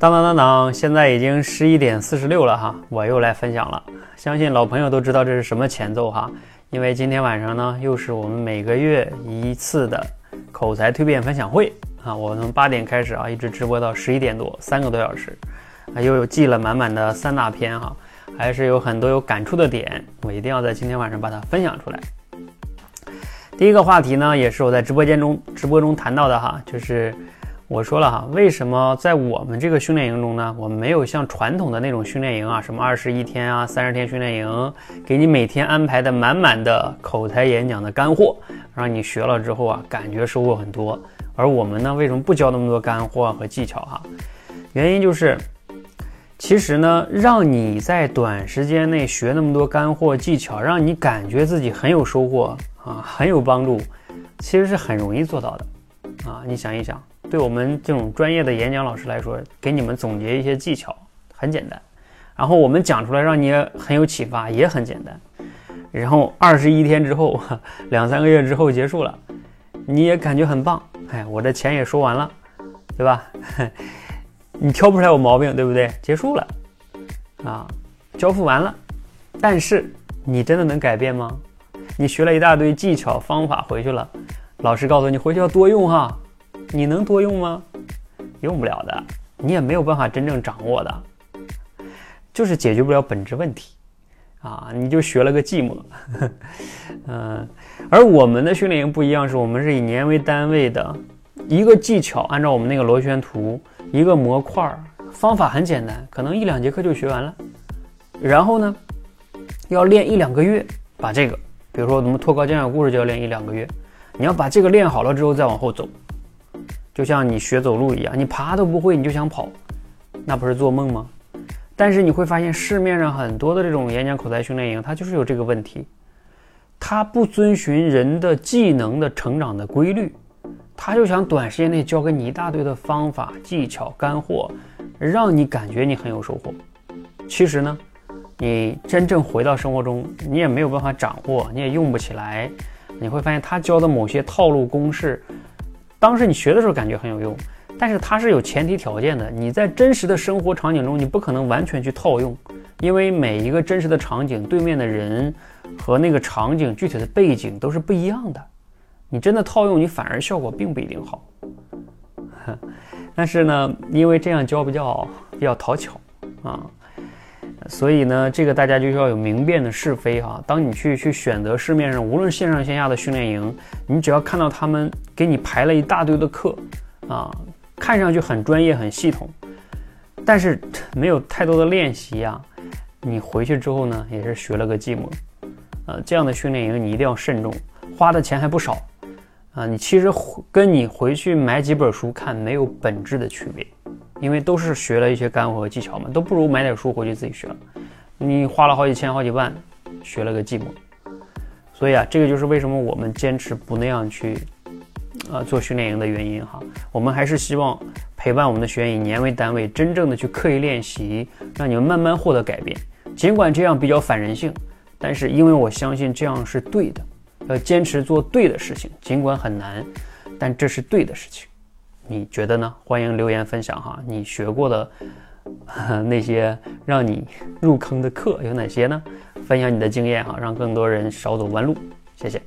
当当当当，现在已经十一点四十六了哈，我又来分享了。相信老朋友都知道这是什么前奏哈，因为今天晚上呢，又是我们每个月一次的口才蜕变分享会啊。我从八点开始啊，一直直播到十一点多，三个多小时啊，又有记了满满的三大篇哈，还是有很多有感触的点，我一定要在今天晚上把它分享出来。第一个话题呢，也是我在直播间中直播中谈到的哈，就是。我说了哈，为什么在我们这个训练营中呢？我们没有像传统的那种训练营啊，什么二十一天啊、三十天训练营，给你每天安排的满满的口才演讲的干货，让你学了之后啊，感觉收获很多。而我们呢，为什么不教那么多干货和技巧哈？原因就是，其实呢，让你在短时间内学那么多干货技巧，让你感觉自己很有收获啊，很有帮助，其实是很容易做到的啊。你想一想。对我们这种专业的演讲老师来说，给你们总结一些技巧很简单，然后我们讲出来让你很有启发也很简单，然后二十一天之后，两三个月之后结束了，你也感觉很棒，哎，我的钱也说完了，对吧？你挑不出来我毛病，对不对？结束了，啊，交付完了，但是你真的能改变吗？你学了一大堆技巧方法回去了，老师告诉你回去要多用哈。你能多用吗？用不了的，你也没有办法真正掌握的，就是解决不了本质问题啊！你就学了个寂寞，嗯。而我们的训练营不一样，是我们是以年为单位的，一个技巧按照我们那个螺旋图，一个模块，方法很简单，可能一两节课就学完了。然后呢，要练一两个月，把这个，比如说我们脱稿讲讲故事就要练一两个月，你要把这个练好了之后再往后走。就像你学走路一样，你爬都不会，你就想跑，那不是做梦吗？但是你会发现市面上很多的这种演讲口才训练营，它就是有这个问题，它不遵循人的技能的成长的规律，他就想短时间内教给你一大堆的方法、技巧、干货，让你感觉你很有收获。其实呢，你真正回到生活中，你也没有办法掌握，你也用不起来。你会发现他教的某些套路公式。当时你学的时候感觉很有用，但是它是有前提条件的。你在真实的生活场景中，你不可能完全去套用，因为每一个真实的场景，对面的人和那个场景具体的背景都是不一样的。你真的套用，你反而效果并不一定好。但是呢，因为这样教比较比较讨巧啊。所以呢，这个大家就要有明辨的是非哈。当你去去选择市面上无论线上线下的训练营，你只要看到他们给你排了一大堆的课，啊，看上去很专业很系统，但是没有太多的练习呀，你回去之后呢，也是学了个寂寞。呃，这样的训练营你一定要慎重，花的钱还不少，啊，你其实跟你回去买几本书看没有本质的区别。因为都是学了一些干货和技巧嘛，都不如买点书回去自己学了。你花了好几千、好几万，学了个寂寞。所以啊，这个就是为什么我们坚持不那样去，呃，做训练营的原因哈。我们还是希望陪伴我们的学员以年为单位，真正的去刻意练习，让你们慢慢获得改变。尽管这样比较反人性，但是因为我相信这样是对的，要坚持做对的事情，尽管很难，但这是对的事情。你觉得呢？欢迎留言分享哈，你学过的那些让你入坑的课有哪些呢？分享你的经验哈，让更多人少走弯路。谢谢。